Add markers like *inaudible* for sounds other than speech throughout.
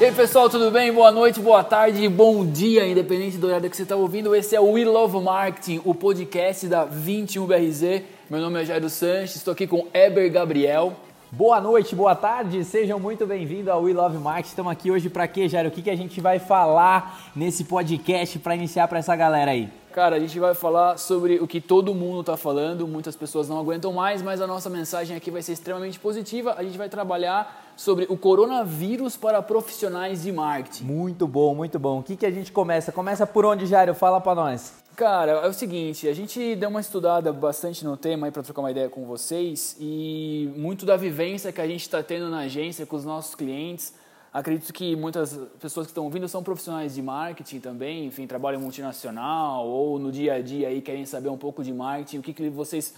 E aí pessoal, tudo bem? Boa noite, boa tarde, bom dia, independente do horário que você está ouvindo. Esse é o We Love Marketing, o podcast da 21BRZ. Meu nome é Jairo Sanches, estou aqui com Eber Gabriel. Boa noite, boa tarde, sejam muito bem-vindos ao We Love Marketing. Estamos aqui hoje para quê, Jairo? O que, que a gente vai falar nesse podcast para iniciar para essa galera aí? Cara, a gente vai falar sobre o que todo mundo está falando, muitas pessoas não aguentam mais, mas a nossa mensagem aqui vai ser extremamente positiva. A gente vai trabalhar sobre o coronavírus para profissionais de marketing. Muito bom, muito bom. O que, que a gente começa? Começa por onde, Jairo? Fala para nós. Cara, é o seguinte, a gente deu uma estudada bastante no tema aí para trocar uma ideia com vocês e muito da vivência que a gente está tendo na agência com os nossos clientes Acredito que muitas pessoas que estão ouvindo são profissionais de marketing também, enfim, trabalham multinacional ou no dia a dia aí querem saber um pouco de marketing, o que, que vocês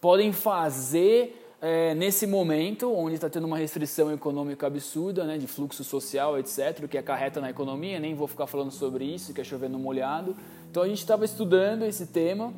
podem fazer é, nesse momento onde está tendo uma restrição econômica absurda, né, de fluxo social, etc., que acarreta na economia, nem vou ficar falando sobre isso, que é chovendo molhado. Então a gente estava estudando esse tema,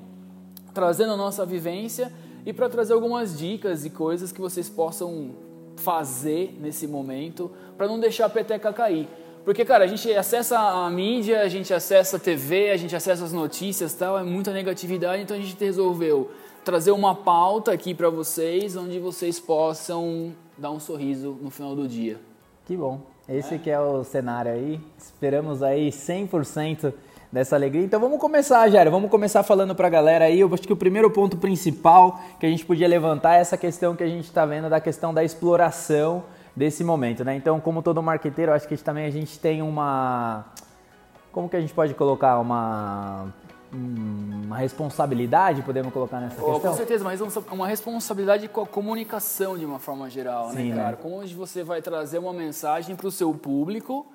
trazendo a nossa vivência e para trazer algumas dicas e coisas que vocês possam fazer nesse momento para não deixar a peteca cair. Porque, cara, a gente acessa a mídia, a gente acessa a TV, a gente acessa as notícias tal, é muita negatividade, então a gente resolveu trazer uma pauta aqui para vocês, onde vocês possam dar um sorriso no final do dia. Que bom. Esse é. que é o cenário aí. Esperamos aí 100% dessa alegria. Então vamos começar, Jair. Vamos começar falando para a galera aí. Eu acho que o primeiro ponto principal que a gente podia levantar é essa questão que a gente está vendo da questão da exploração desse momento, né? Então, como todo marqueteiro, acho que também a gente tem uma como que a gente pode colocar uma uma responsabilidade, podemos colocar nessa oh, questão? Com certeza, mas uma responsabilidade com a comunicação de uma forma geral, né, Sim, né, cara? Né? Como você vai trazer uma mensagem para o seu público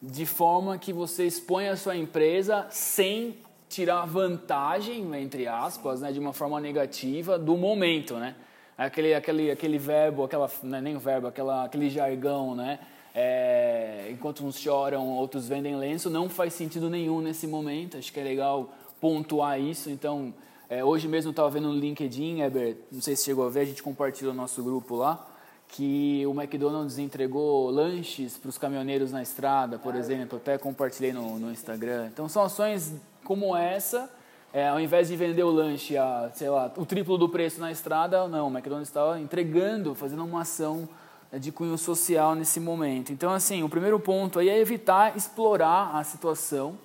de forma que você expõe a sua empresa sem tirar vantagem, entre aspas, né, de uma forma negativa do momento, né? Aquele, aquele, aquele verbo, aquela, não é nem o verbo, aquela, aquele jargão, né? É, enquanto uns choram, outros vendem lenço, não faz sentido nenhum nesse momento. Acho que é legal pontuar isso. Então, é, hoje mesmo estava vendo no LinkedIn, Eber, não sei se chegou a ver, a gente compartilhou no nosso grupo lá que o McDonald's entregou lanches para os caminhoneiros na estrada, por exemplo, até compartilhei no, no Instagram. Então são ações como essa, é, ao invés de vender o lanche a, sei lá, o triplo do preço na estrada, não, o McDonald's estava entregando, fazendo uma ação de cunho social nesse momento. Então, assim, o primeiro ponto aí é evitar explorar a situação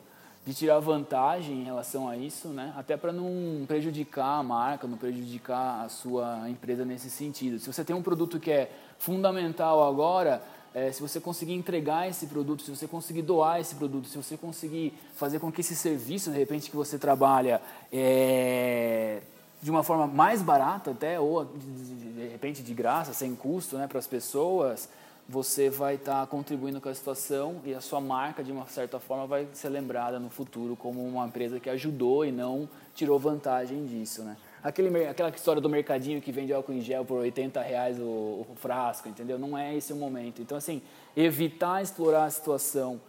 de tirar vantagem em relação a isso, né? Até para não prejudicar a marca, não prejudicar a sua empresa nesse sentido. Se você tem um produto que é fundamental agora, é, se você conseguir entregar esse produto, se você conseguir doar esse produto, se você conseguir fazer com que esse serviço, de repente, que você trabalha é, de uma forma mais barata até, ou de, de repente de graça, sem custo né, para as pessoas, você vai estar tá contribuindo com a situação e a sua marca, de uma certa forma, vai ser lembrada no futuro como uma empresa que ajudou e não tirou vantagem disso, né? Aquele, aquela história do mercadinho que vende álcool em gel por 80 reais o, o frasco, entendeu? Não é esse o momento. Então, assim, evitar explorar a situação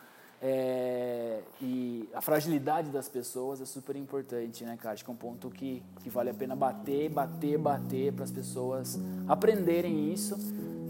é, e a fragilidade das pessoas é super importante, né, cara? Acho que é um ponto que, que vale a pena bater, bater, bater para as pessoas aprenderem isso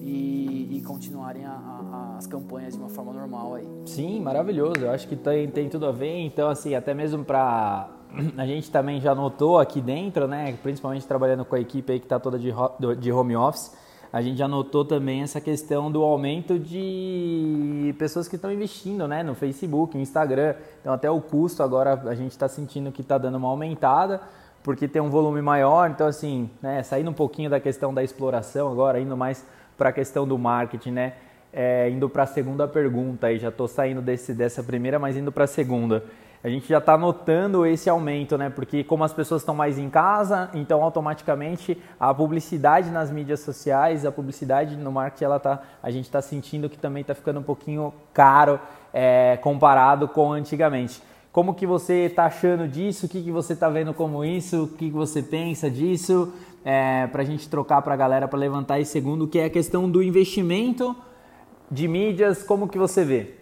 e, continuarem a, a, as campanhas de uma forma normal aí. Sim, maravilhoso. Eu acho que tem, tem tudo a ver. Então, assim, até mesmo para *clears throat* a gente também já notou aqui dentro, né, principalmente trabalhando com a equipe aí que está toda de, de home office, a gente já notou também essa questão do aumento de pessoas que estão investindo né, no Facebook, no Instagram. Então, até o custo agora a gente está sentindo que está dando uma aumentada porque tem um volume maior. Então, assim, né, saindo um pouquinho da questão da exploração agora, indo mais para a questão do marketing, né? É, indo para a segunda pergunta, aí já estou saindo desse, dessa primeira, mas indo para a segunda. A gente já está notando esse aumento, né? Porque como as pessoas estão mais em casa, então automaticamente a publicidade nas mídias sociais, a publicidade no marketing, ela tá, a gente está sentindo que também está ficando um pouquinho caro é, comparado com antigamente. Como que você está achando disso? O que, que você está vendo como isso? O que, que você pensa disso? É, para a gente trocar para a galera para levantar esse segundo, que é a questão do investimento de mídias, como que você vê?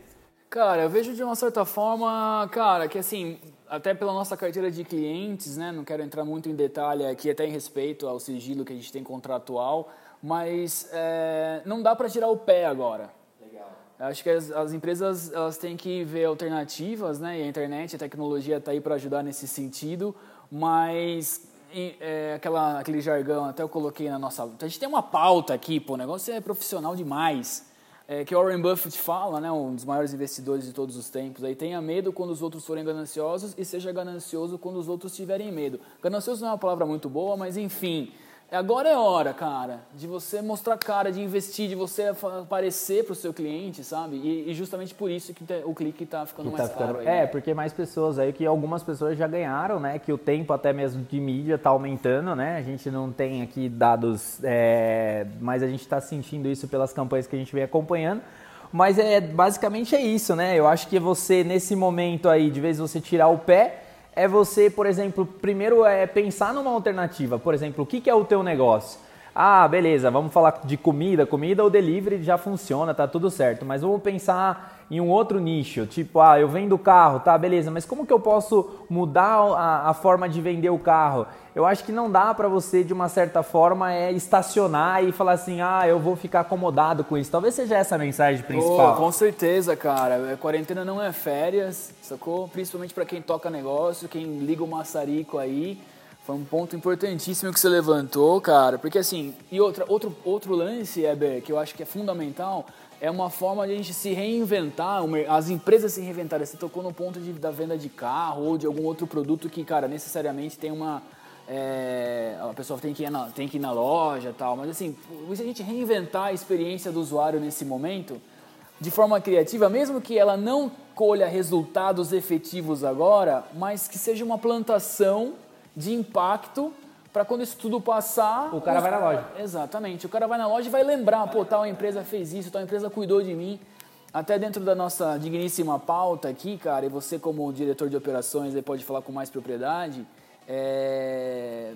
Cara, eu vejo de uma certa forma, cara, que assim, até pela nossa carteira de clientes, né, não quero entrar muito em detalhe aqui, até em respeito ao sigilo que a gente tem contratual, mas é, não dá para tirar o pé agora. Legal. Acho que as, as, empresas elas têm que ver alternativas, né? E a internet, a tecnologia está aí para ajudar nesse sentido, mas é, aquela, aquele jargão, até eu coloquei na nossa. A gente tem uma pauta aqui, pô, o negócio é profissional demais. É, que Warren Buffett fala, né, um dos maiores investidores de todos os tempos, aí tenha medo quando os outros forem gananciosos e seja ganancioso quando os outros tiverem medo. Ganancioso não é uma palavra muito boa, mas enfim, Agora é hora, cara, de você mostrar cara, de investir, de você aparecer para o seu cliente, sabe? E, e, justamente por isso que o clique está ficando que mais tá ficando... caro. Aí, é, porque mais pessoas aí, que algumas pessoas já ganharam, né? Que o tempo até mesmo de mídia está aumentando, né? A gente não tem aqui dados, é... mas a gente está sentindo isso pelas campanhas que a gente vem acompanhando. Mas é basicamente é isso, né? Eu acho que você, nesse momento aí, de vez você tirar o pé é você, por exemplo, primeiro é pensar numa alternativa. Por exemplo, o que, que é o teu negócio? Ah, beleza, vamos falar de comida. Comida ou delivery já funciona, tá tudo certo. Mas vamos pensar em um outro nicho, tipo, ah, eu vendo carro, tá, beleza, mas como que eu posso mudar a, a forma de vender o carro? Eu acho que não dá para você, de uma certa forma, é estacionar e falar assim, ah, eu vou ficar acomodado com isso. Talvez seja essa a mensagem principal. Oh, com certeza, cara. A quarentena não é férias, sacou? Principalmente para quem toca negócio, quem liga o maçarico aí. Foi um ponto importantíssimo que você levantou, cara. Porque assim, e outra, outro, outro lance, Eber, que eu acho que é fundamental, é uma forma de a gente se reinventar, as empresas se reinventarem. Você tocou no ponto de, da venda de carro ou de algum outro produto que, cara, necessariamente tem uma. É, a pessoa tem que, ir na, tem que ir na loja tal, mas assim, se a gente reinventar a experiência do usuário nesse momento, de forma criativa, mesmo que ela não colha resultados efetivos agora, mas que seja uma plantação de impacto para quando isso tudo passar. O cara os... vai na loja. Exatamente. O cara vai na loja e vai lembrar: pô, tal empresa fez isso, tal empresa cuidou de mim. Até dentro da nossa digníssima pauta aqui, cara, e você, como diretor de operações, aí pode falar com mais propriedade, é...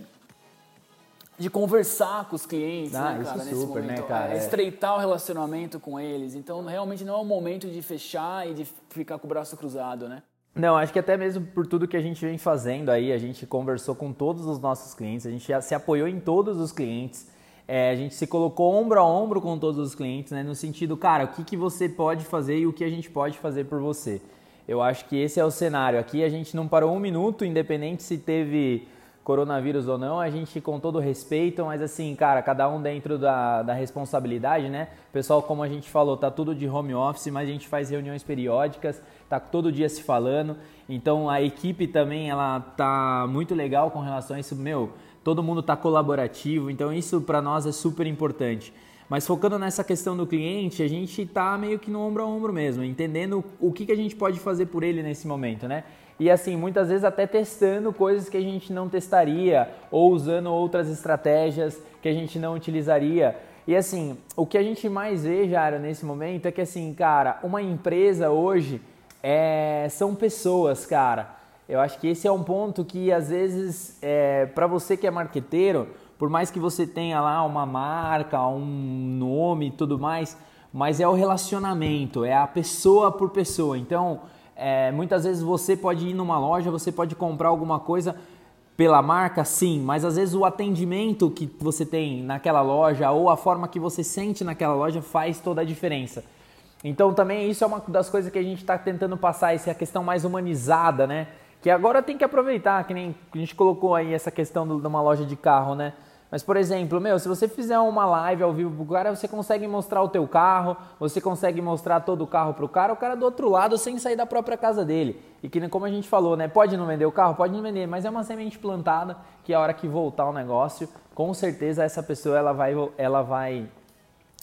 de conversar com os clientes, ah, né, cara, nesse super, momento. Né, cara? É, estreitar o relacionamento com eles. Então, realmente não é o momento de fechar e de ficar com o braço cruzado, né? Não, acho que até mesmo por tudo que a gente vem fazendo aí, a gente conversou com todos os nossos clientes, a gente se apoiou em todos os clientes, é, a gente se colocou ombro a ombro com todos os clientes, né, no sentido, cara, o que, que você pode fazer e o que a gente pode fazer por você. Eu acho que esse é o cenário. Aqui a gente não parou um minuto, independente se teve coronavírus ou não, a gente com todo respeito, mas assim, cara, cada um dentro da, da responsabilidade, né? Pessoal, como a gente falou, tá tudo de home office, mas a gente faz reuniões periódicas, tá todo dia se falando. Então a equipe também ela tá muito legal com relação a isso, meu, todo mundo tá colaborativo, então isso para nós é super importante. Mas focando nessa questão do cliente, a gente tá meio que no ombro a ombro mesmo, entendendo o que, que a gente pode fazer por ele nesse momento, né? E assim, muitas vezes até testando coisas que a gente não testaria ou usando outras estratégias que a gente não utilizaria. E assim, o que a gente mais vê, Jara, nesse momento é que assim, cara, uma empresa hoje é, são pessoas, cara. Eu acho que esse é um ponto que às vezes, é, para você que é marqueteiro, por mais que você tenha lá uma marca, um nome e tudo mais, mas é o relacionamento, é a pessoa por pessoa. Então, é, muitas vezes você pode ir numa loja, você pode comprar alguma coisa pela marca, sim, mas às vezes o atendimento que você tem naquela loja ou a forma que você sente naquela loja faz toda a diferença. Então também isso é uma das coisas que a gente está tentando passar, essa questão mais humanizada, né? Que agora tem que aproveitar, que nem a gente colocou aí essa questão de uma loja de carro, né? Mas, por exemplo, meu, se você fizer uma live ao vivo pro cara, você consegue mostrar o teu carro, você consegue mostrar todo o carro pro cara, o cara do outro lado sem sair da própria casa dele. E que como a gente falou, né? Pode não vender o carro, pode não vender, mas é uma semente plantada que a hora que voltar o negócio, com certeza essa pessoa ela vai ela vai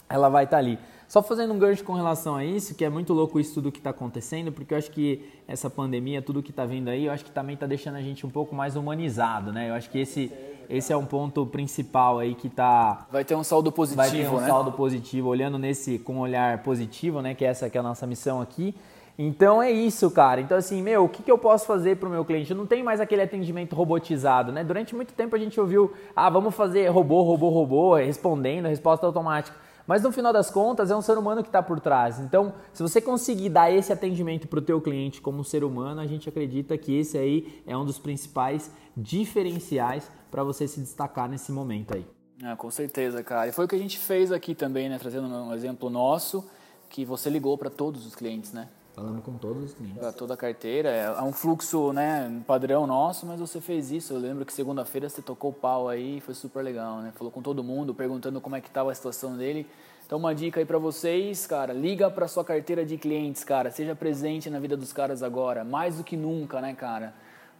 ela vai estar tá ali. Só fazendo um gancho com relação a isso, que é muito louco isso tudo que está acontecendo, porque eu acho que essa pandemia, tudo que está vindo aí, eu acho que também está deixando a gente um pouco mais humanizado, né? Eu acho que esse, esse é um ponto principal aí que está... Vai ter um saldo positivo, Vai ter um né? saldo positivo, olhando nesse com um olhar positivo, né? Que essa que é a nossa missão aqui. Então é isso, cara. Então assim, meu, o que, que eu posso fazer para o meu cliente? Eu não tenho mais aquele atendimento robotizado, né? Durante muito tempo a gente ouviu, ah, vamos fazer robô, robô, robô, respondendo, resposta automática. Mas no final das contas é um ser humano que está por trás. Então, se você conseguir dar esse atendimento para o teu cliente como ser humano, a gente acredita que esse aí é um dos principais diferenciais para você se destacar nesse momento aí. É, com certeza, cara. E foi o que a gente fez aqui também, né? Trazendo um exemplo nosso. que você ligou para todos os clientes, né? Falando com todos os clientes. Para toda a carteira. É, é um fluxo né, padrão nosso, mas você fez isso. Eu lembro que segunda-feira você tocou o pau aí, foi super legal, né? Falou com todo mundo, perguntando como é que estava a situação dele. Então uma dica aí para vocês, cara, liga para sua carteira de clientes, cara, seja presente na vida dos caras agora, mais do que nunca, né, cara?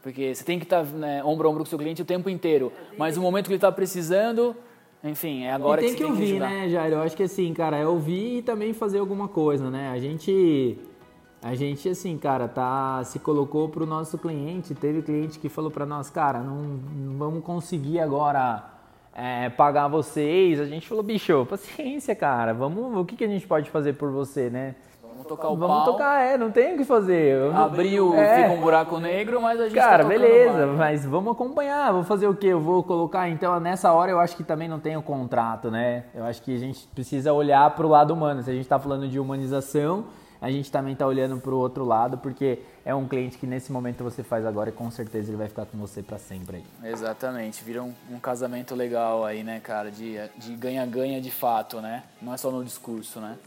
Porque você tem que estar tá, né, ombro a ombro com o seu cliente o tempo inteiro, mas no momento que ele está precisando, enfim, é agora e tem que, que você ouvir, tem que ouvir, né, Jair? Eu acho que assim, cara, é ouvir e também fazer alguma coisa, né? A gente a gente, assim, cara, tá, se colocou pro nosso cliente. Teve cliente que falou para nós, cara, não, não, vamos conseguir agora é, pagar vocês. A gente falou, bicho, paciência, cara. Vamos, o que, que a gente pode fazer por você, né? Vamos tocar o Vamos pau. tocar, é, não tem o que fazer. Abriu, é. fica um buraco negro, mas a gente Cara, tá beleza, mas vamos acompanhar. Vou fazer o quê? Eu vou colocar, então, nessa hora eu acho que também não tem o contrato, né? Eu acho que a gente precisa olhar pro lado humano. Se a gente tá falando de humanização a gente também está olhando para o outro lado, porque é um cliente que nesse momento você faz agora e com certeza ele vai ficar com você para sempre aí. Exatamente, vira um, um, casamento legal aí, né, cara, de ganha-ganha de, de fato, né? Não é só no discurso, né?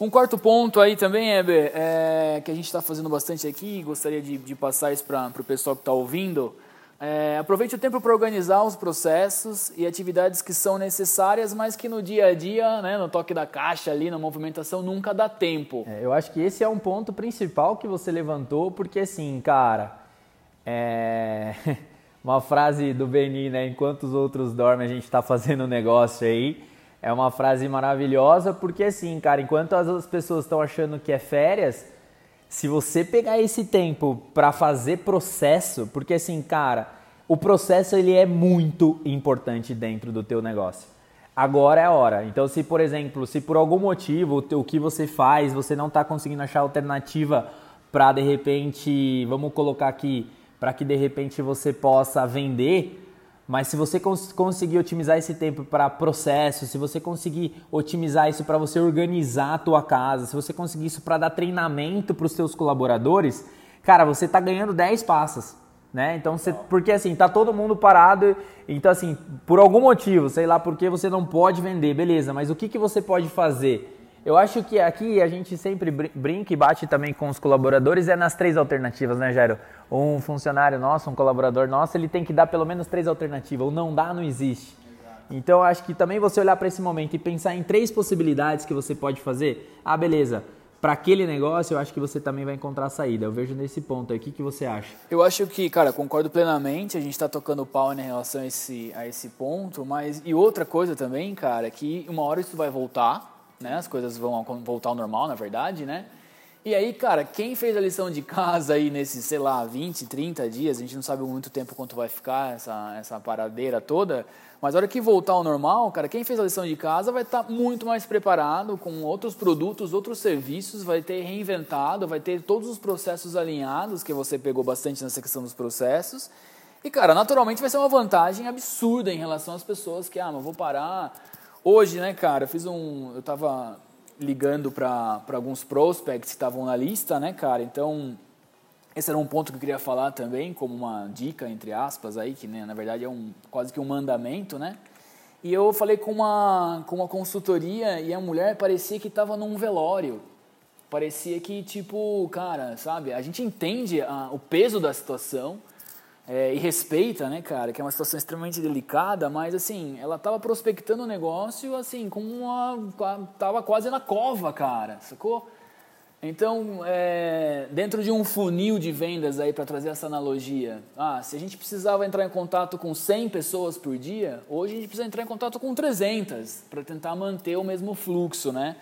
Um quarto ponto aí também, Heber, é, que a gente está fazendo bastante aqui, gostaria de, de passar isso para o pessoal que está ouvindo, é, aproveite o tempo para organizar os processos e atividades que são necessárias, mas que no dia a dia, né, no toque da caixa ali, na movimentação, nunca dá tempo. É, eu acho que esse é um ponto principal que você levantou, porque assim, cara, é... *laughs* uma frase do Beni, né, enquanto os outros dormem, a gente está fazendo um negócio aí. É uma frase maravilhosa, porque assim, cara, enquanto as pessoas estão achando que é férias, se você pegar esse tempo para fazer processo, porque assim, cara, o processo ele é muito importante dentro do teu negócio. Agora é a hora. Então, se por exemplo, se por algum motivo o que você faz, você não está conseguindo achar alternativa para de repente, vamos colocar aqui, para que de repente você possa vender, mas se você cons conseguir otimizar esse tempo para processo, se você conseguir otimizar isso para você organizar a tua casa, se você conseguir isso para dar treinamento para os seus colaboradores, cara, você está ganhando 10 passas. Né? Então, você, porque assim, tá todo mundo parado, então assim, por algum motivo, sei lá porque você não pode vender, beleza, mas o que, que você pode fazer? Eu acho que aqui a gente sempre brinca e bate também com os colaboradores é nas três alternativas, né, Jairo? Um funcionário nosso, um colaborador nosso, ele tem que dar pelo menos três alternativas. O não dá, não existe. Então, acho que também você olhar para esse momento e pensar em três possibilidades que você pode fazer. Ah, beleza. Para aquele negócio, eu acho que você também vai encontrar a saída. Eu vejo nesse ponto aí. O que, que você acha? Eu acho que, cara, concordo plenamente. A gente está tocando pau em relação a esse, a esse ponto. Mas, e outra coisa também, cara, é que uma hora isso vai voltar né? As coisas vão voltar ao normal, na verdade, né? E aí, cara, quem fez a lição de casa aí nesses, sei lá, 20, 30 dias, a gente não sabe muito tempo quanto vai ficar essa, essa paradeira toda, mas a hora que voltar ao normal, cara, quem fez a lição de casa vai estar tá muito mais preparado com outros produtos, outros serviços, vai ter reinventado, vai ter todos os processos alinhados, que você pegou bastante nessa questão dos processos. E, cara, naturalmente vai ser uma vantagem absurda em relação às pessoas que, ah, mas vou parar Hoje, né, cara, eu fiz um. Eu tava ligando para alguns prospects que estavam na lista, né, cara? Então, esse era um ponto que eu queria falar também, como uma dica, entre aspas, aí, que né, na verdade é um, quase que um mandamento, né? E eu falei com uma, com uma consultoria e a mulher parecia que estava num velório. Parecia que, tipo, cara, sabe, a gente entende a, o peso da situação, é, e respeita, né, cara, que é uma situação extremamente delicada, mas assim, ela tava prospectando o um negócio assim, com uma. tava quase na cova, cara, sacou? Então, é, dentro de um funil de vendas aí para trazer essa analogia, ah, se a gente precisava entrar em contato com 100 pessoas por dia, hoje a gente precisa entrar em contato com 300 para tentar manter o mesmo fluxo, né?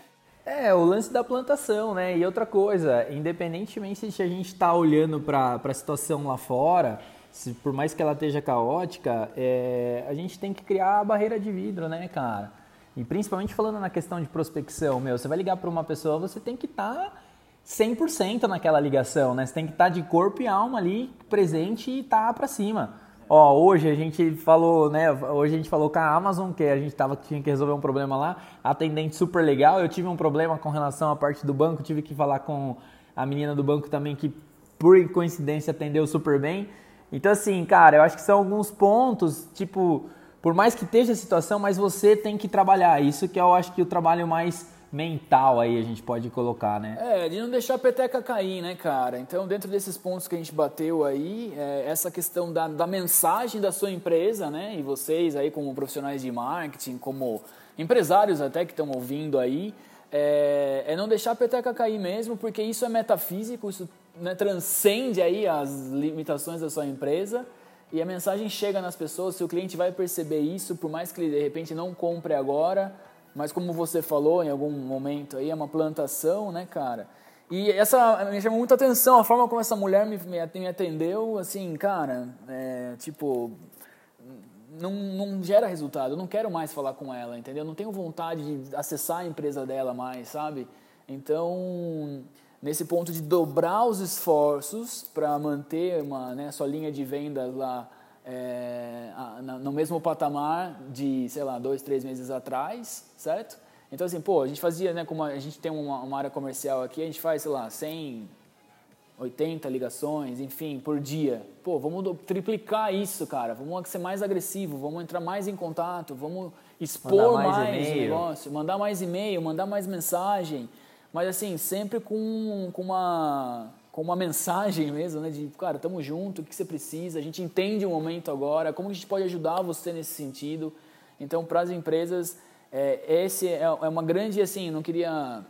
É, o lance da plantação, né? E outra coisa, independentemente se a gente está olhando para a situação lá fora, se, por mais que ela esteja caótica, é, a gente tem que criar a barreira de vidro, né, cara? E principalmente falando na questão de prospecção, meu, você vai ligar para uma pessoa, você tem que estar tá 100% naquela ligação, né? Você tem que estar tá de corpo e alma ali presente e tá para cima. Ó, hoje a gente falou, né? Hoje a gente falou com a Amazon que a gente tava, tinha que resolver um problema lá. Atendente super legal. Eu tive um problema com relação à parte do banco, tive que falar com a menina do banco também que por coincidência atendeu super bem. Então, assim, cara, eu acho que são alguns pontos, tipo, por mais que esteja a situação, mas você tem que trabalhar. Isso que eu acho que o trabalho mais mental aí a gente pode colocar, né? É, de não deixar a peteca cair, né, cara? Então, dentro desses pontos que a gente bateu aí, é, essa questão da, da mensagem da sua empresa, né? E vocês aí como profissionais de marketing, como empresários até que estão ouvindo aí, é, é, não deixar a peteca cair mesmo, porque isso é metafísico, isso né, transcende aí as limitações da sua empresa e a mensagem chega nas pessoas, seu cliente vai perceber isso, por mais que ele de repente não compre agora, mas como você falou em algum momento aí, é uma plantação, né, cara? E essa me chamou muita atenção a forma como essa mulher me, me atendeu, assim, cara, é, tipo, não, não gera resultado. Eu não quero mais falar com ela, entendeu? Eu não tenho vontade de acessar a empresa dela mais, sabe? Então, nesse ponto de dobrar os esforços para manter uma né, sua linha de vendas lá é, no mesmo patamar de, sei lá, dois, três meses atrás, certo? Então, assim, pô, a gente fazia, né, como a gente tem uma, uma área comercial aqui, a gente faz, sei lá, 100, 80 ligações, enfim, por dia. Pô, vamos triplicar isso, cara. Vamos ser mais agressivo, vamos entrar mais em contato, vamos expor mandar mais, mais o negócio, mandar mais e-mail, mandar mais mensagem. Mas assim, sempre com, com uma com uma mensagem mesmo, né? De, cara, tamo junto, o que você precisa, a gente entende o momento agora, como a gente pode ajudar você nesse sentido. Então, para as empresas, é, esse é, é uma grande, assim, não queria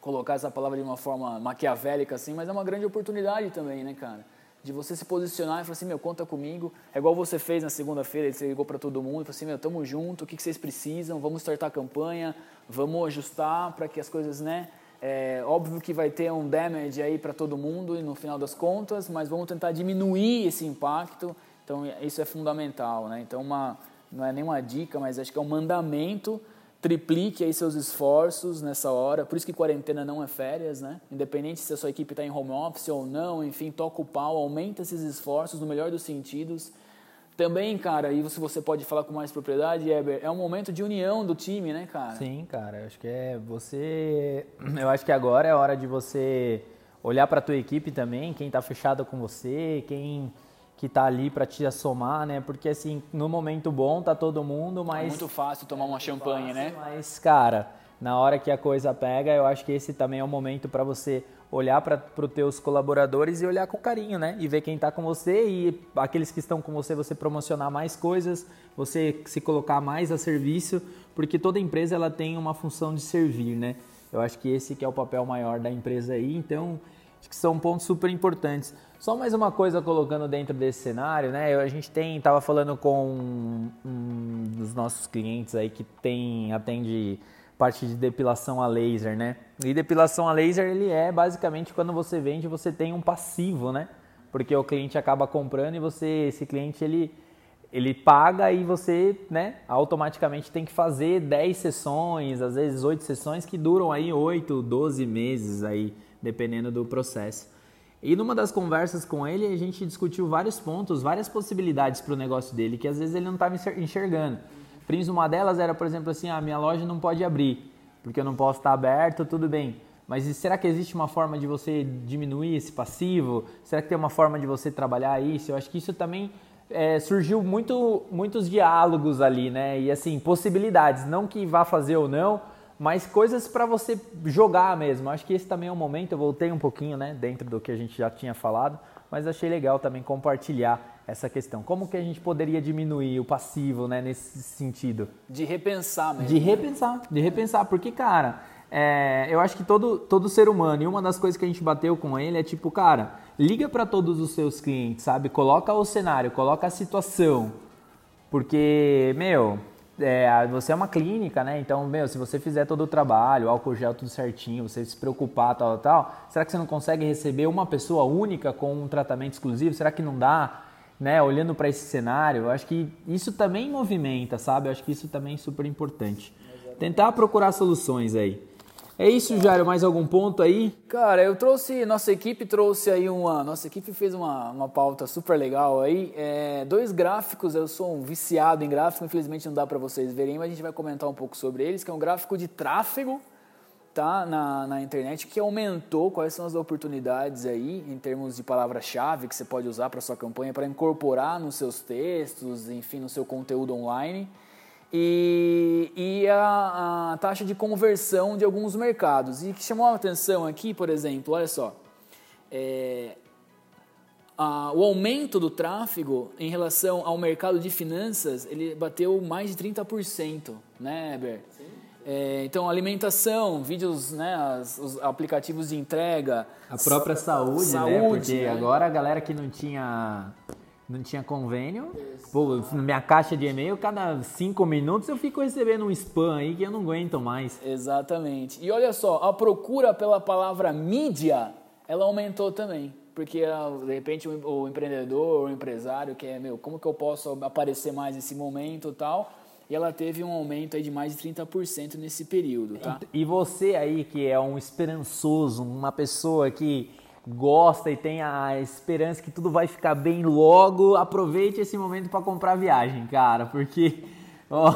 colocar essa palavra de uma forma maquiavélica assim, mas é uma grande oportunidade também, né, cara? De você se posicionar e falar assim, meu, conta comigo. É igual você fez na segunda-feira, você ligou para todo mundo e falou assim, meu, tamo junto, o que, que vocês precisam? Vamos startar a campanha, vamos ajustar para que as coisas, né? É, óbvio que vai ter um damage aí para todo mundo e no final das contas, mas vamos tentar diminuir esse impacto. Então isso é fundamental, né? Então uma não é nenhuma dica, mas acho que é um mandamento. Triplique aí seus esforços nessa hora. Por isso que quarentena não é férias, né? Independente se a sua equipe está em home office ou não, enfim, toca o pau, aumenta esses esforços no melhor dos sentidos. Também, cara, e se você pode falar com mais propriedade, Eber, é um momento de união do time, né, cara? Sim, cara. Acho que é você. Eu acho que agora é hora de você olhar para a tua equipe também, quem está fechado com você, quem que tá ali para te assomar, né? Porque assim, no momento bom tá todo mundo, mas é muito fácil tomar uma champanhe, fácil, né? Mas cara, na hora que a coisa pega, eu acho que esse também é o momento para você olhar para os teus colaboradores e olhar com carinho, né? E ver quem está com você e aqueles que estão com você, você promocionar mais coisas, você se colocar mais a serviço, porque toda empresa ela tem uma função de servir, né? Eu acho que esse que é o papel maior da empresa aí, então acho que são pontos super importantes. Só mais uma coisa colocando dentro desse cenário, né? A gente tem, tava falando com um dos nossos clientes aí que tem atende parte de depilação a laser, né? E depilação a laser ele é basicamente quando você vende, você tem um passivo, né? Porque o cliente acaba comprando e você, esse cliente ele ele paga e você, né, automaticamente tem que fazer 10 sessões, às vezes 8 sessões que duram aí 8, 12 meses aí, dependendo do processo. E numa das conversas com ele, a gente discutiu vários pontos, várias possibilidades para o negócio dele, que às vezes ele não estava enxergando. Prince, uma delas era, por exemplo, assim, a ah, minha loja não pode abrir, porque eu não posso estar aberto, tudo bem. Mas será que existe uma forma de você diminuir esse passivo? Será que tem uma forma de você trabalhar isso? Eu acho que isso também é, surgiu muito, muitos diálogos ali, né? E assim, possibilidades, não que vá fazer ou não, mas coisas para você jogar mesmo. Acho que esse também é um momento, eu voltei um pouquinho, né, dentro do que a gente já tinha falado, mas achei legal também compartilhar essa questão. Como que a gente poderia diminuir o passivo, né, nesse sentido? De repensar mesmo. De repensar, de repensar, porque, cara, é, eu acho que todo, todo ser humano, e uma das coisas que a gente bateu com ele é tipo, cara, liga para todos os seus clientes, sabe? Coloca o cenário, coloca a situação. Porque, meu, é, você é uma clínica, né? Então, meu, se você fizer todo o trabalho, álcool gel tudo certinho, você se preocupar, tal, tal, será que você não consegue receber uma pessoa única com um tratamento exclusivo? Será que não dá? Né, olhando para esse cenário, eu acho que isso também movimenta, sabe? Eu acho que isso também é super importante. Tentar procurar soluções aí. É isso, Jário. Mais algum ponto aí? Cara, eu trouxe, nossa equipe trouxe aí uma, nossa equipe fez uma, uma pauta super legal aí, é, dois gráficos. Eu sou um viciado em gráfico, infelizmente não dá para vocês verem, mas a gente vai comentar um pouco sobre eles, que é um gráfico de tráfego, tá, na, na internet que aumentou. Quais são as oportunidades aí em termos de palavra-chave que você pode usar para sua campanha para incorporar nos seus textos, enfim, no seu conteúdo online. E, e a, a, taxa de conversão de alguns mercados. E que chamou a atenção aqui, por exemplo, olha só, é, a, o aumento do tráfego em relação ao mercado de finanças, ele bateu mais de 30%, né, Heber? É, então, alimentação, vídeos, né, as, os aplicativos de entrega. A própria saúde, saúde né? Porque né? agora a galera que não tinha não tinha convênio. Pô, minha caixa de e-mail, cada cinco minutos eu fico recebendo um spam aí que eu não aguento mais. Exatamente. E olha só, a procura pela palavra mídia, ela aumentou também. Porque, ah, de repente, o empreendedor, o empresário quer, meu, como que eu posso aparecer mais nesse momento e tal e ela teve um aumento aí de mais de 30% nesse período, tá? E você aí que é um esperançoso, uma pessoa que gosta e tem a esperança que tudo vai ficar bem logo, aproveite esse momento para comprar viagem, cara, porque ó,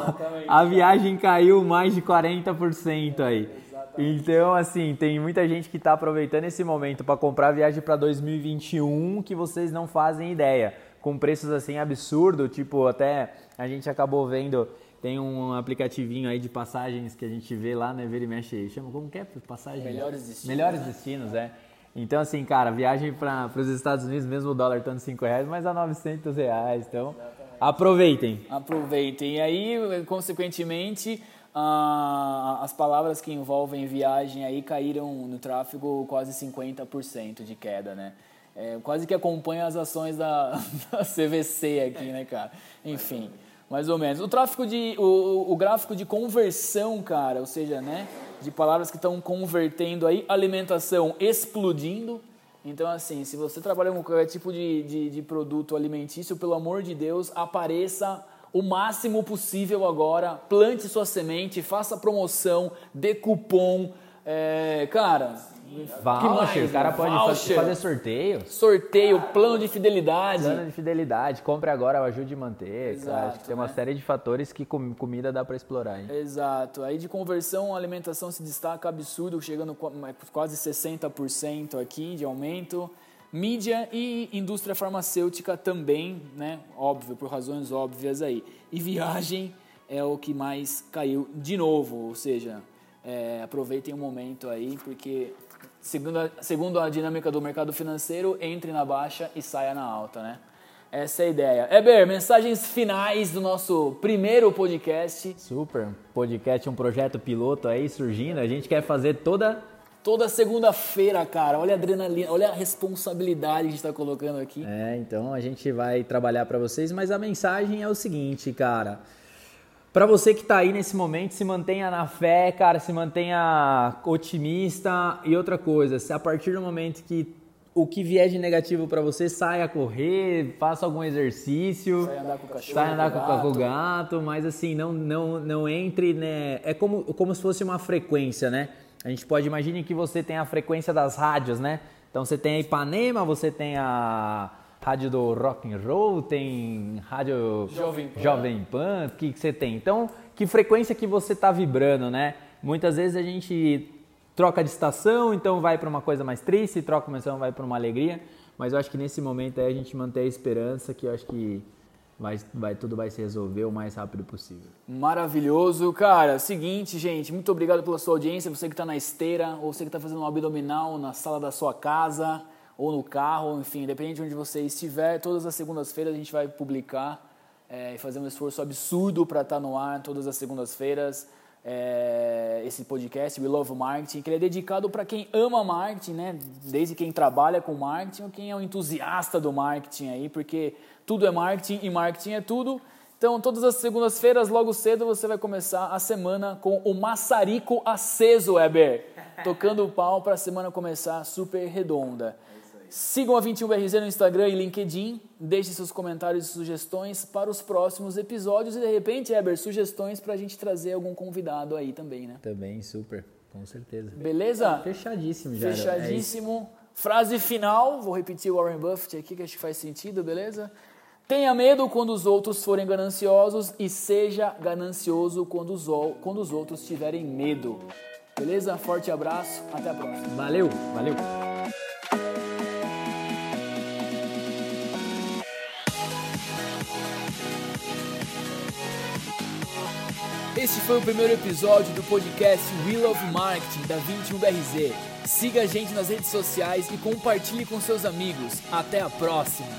a viagem caiu mais de 40% aí. Então, assim, tem muita gente que está aproveitando esse momento para comprar viagem para 2021 que vocês não fazem ideia. Com preços assim absurdo, tipo, até a gente acabou vendo, tem um aplicativinho aí de passagens que a gente vê lá, né? Ver e mexe, chama como que é? Passagem? Melhores destinos. Melhores destinos, é. Então, assim, cara, viagem para os Estados Unidos, mesmo o dólar estando 5 reais, mas a 900 reais. Então, aproveitem. Aproveitem. E aí, consequentemente, ah, as palavras que envolvem viagem aí caíram no tráfego quase 50% de queda, né? É, quase que acompanha as ações da, *laughs* da CVC aqui, né, cara? Enfim, mais ou menos. O tráfego de. O, o gráfico de conversão, cara, ou seja, né? De palavras que estão convertendo aí, alimentação explodindo. Então, assim, se você trabalha com qualquer tipo de, de, de produto alimentício, pelo amor de Deus, apareça o máximo possível agora, plante sua semente, faça promoção, dê cupom. É, cara, Voucher, o cara pode Voucher. fazer sorteio. Sorteio, plano de fidelidade. Plano de fidelidade, compre agora, ajude a manter. Exato, Acho que tem uma né? série de fatores que comida dá para explorar. Hein? Exato. Aí de conversão, a alimentação se destaca absurdo, chegando quase 60% aqui de aumento. Mídia e indústria farmacêutica também, né? Óbvio, por razões óbvias aí. E viagem é o que mais caiu de novo, ou seja, é, aproveitem o momento aí, porque segundo a, segundo a dinâmica do mercado financeiro, entre na baixa e saia na alta, né? Essa é a ideia. Eber, mensagens finais do nosso primeiro podcast. Super. Podcast, um projeto piloto aí surgindo. A gente quer fazer toda. Toda segunda-feira, cara. Olha a adrenalina, olha a responsabilidade que a gente está colocando aqui. É, então a gente vai trabalhar para vocês, mas a mensagem é o seguinte, cara. Para você que está aí nesse momento, se mantenha na fé, cara, se mantenha otimista. E outra coisa, se a partir do momento que o que vier de negativo para você, saia a correr, faça algum exercício, sai andar com o cachorro, sai andar com, gato. com o gato, mas assim, não, não, não entre, né? É como, como se fosse uma frequência, né? A gente pode imaginar que você tem a frequência das rádios, né? Então você tem a Ipanema, você tem a rádio do rock and roll, tem rádio Jovem Pan, Jovem Pan que, que você tem? Então, que frequência que você está vibrando, né? Muitas vezes a gente troca de estação, então vai para uma coisa mais triste, troca uma estação, vai para uma alegria, mas eu acho que nesse momento aí a gente mantém a esperança que eu acho que vai, vai, tudo vai se resolver o mais rápido possível. Maravilhoso. Cara, seguinte, gente, muito obrigado pela sua audiência, você que está na esteira, ou você que está fazendo um abdominal na sala da sua casa, ou no carro, enfim, independente de onde você estiver, todas as segundas-feiras a gente vai publicar é, e fazer um esforço absurdo para estar tá no ar todas as segundas-feiras. É, esse podcast, We Love Marketing, que ele é dedicado para quem ama marketing, né? Desde quem trabalha com marketing ou quem é um entusiasta do marketing aí, porque tudo é marketing e marketing é tudo. Então, todas as segundas-feiras, logo cedo, você vai começar a semana com o maçarico aceso, Weber, tocando o pau para a semana começar super redonda. Sigam a 21BRZ no Instagram e LinkedIn. Deixe seus comentários e sugestões para os próximos episódios. E de repente, Eber, sugestões para a gente trazer algum convidado aí também, né? Também, super. Com certeza. Beleza? Fechadíssimo já. Fechadíssimo. É Frase final, vou repetir o Warren Buffett aqui, que acho que faz sentido, beleza? Tenha medo quando os outros forem gananciosos e seja ganancioso quando os, quando os outros tiverem medo. Beleza? Forte abraço, até a próxima. Valeu, valeu. Este foi o primeiro episódio do podcast We Love Marketing da 21BRZ. Siga a gente nas redes sociais e compartilhe com seus amigos. Até a próxima!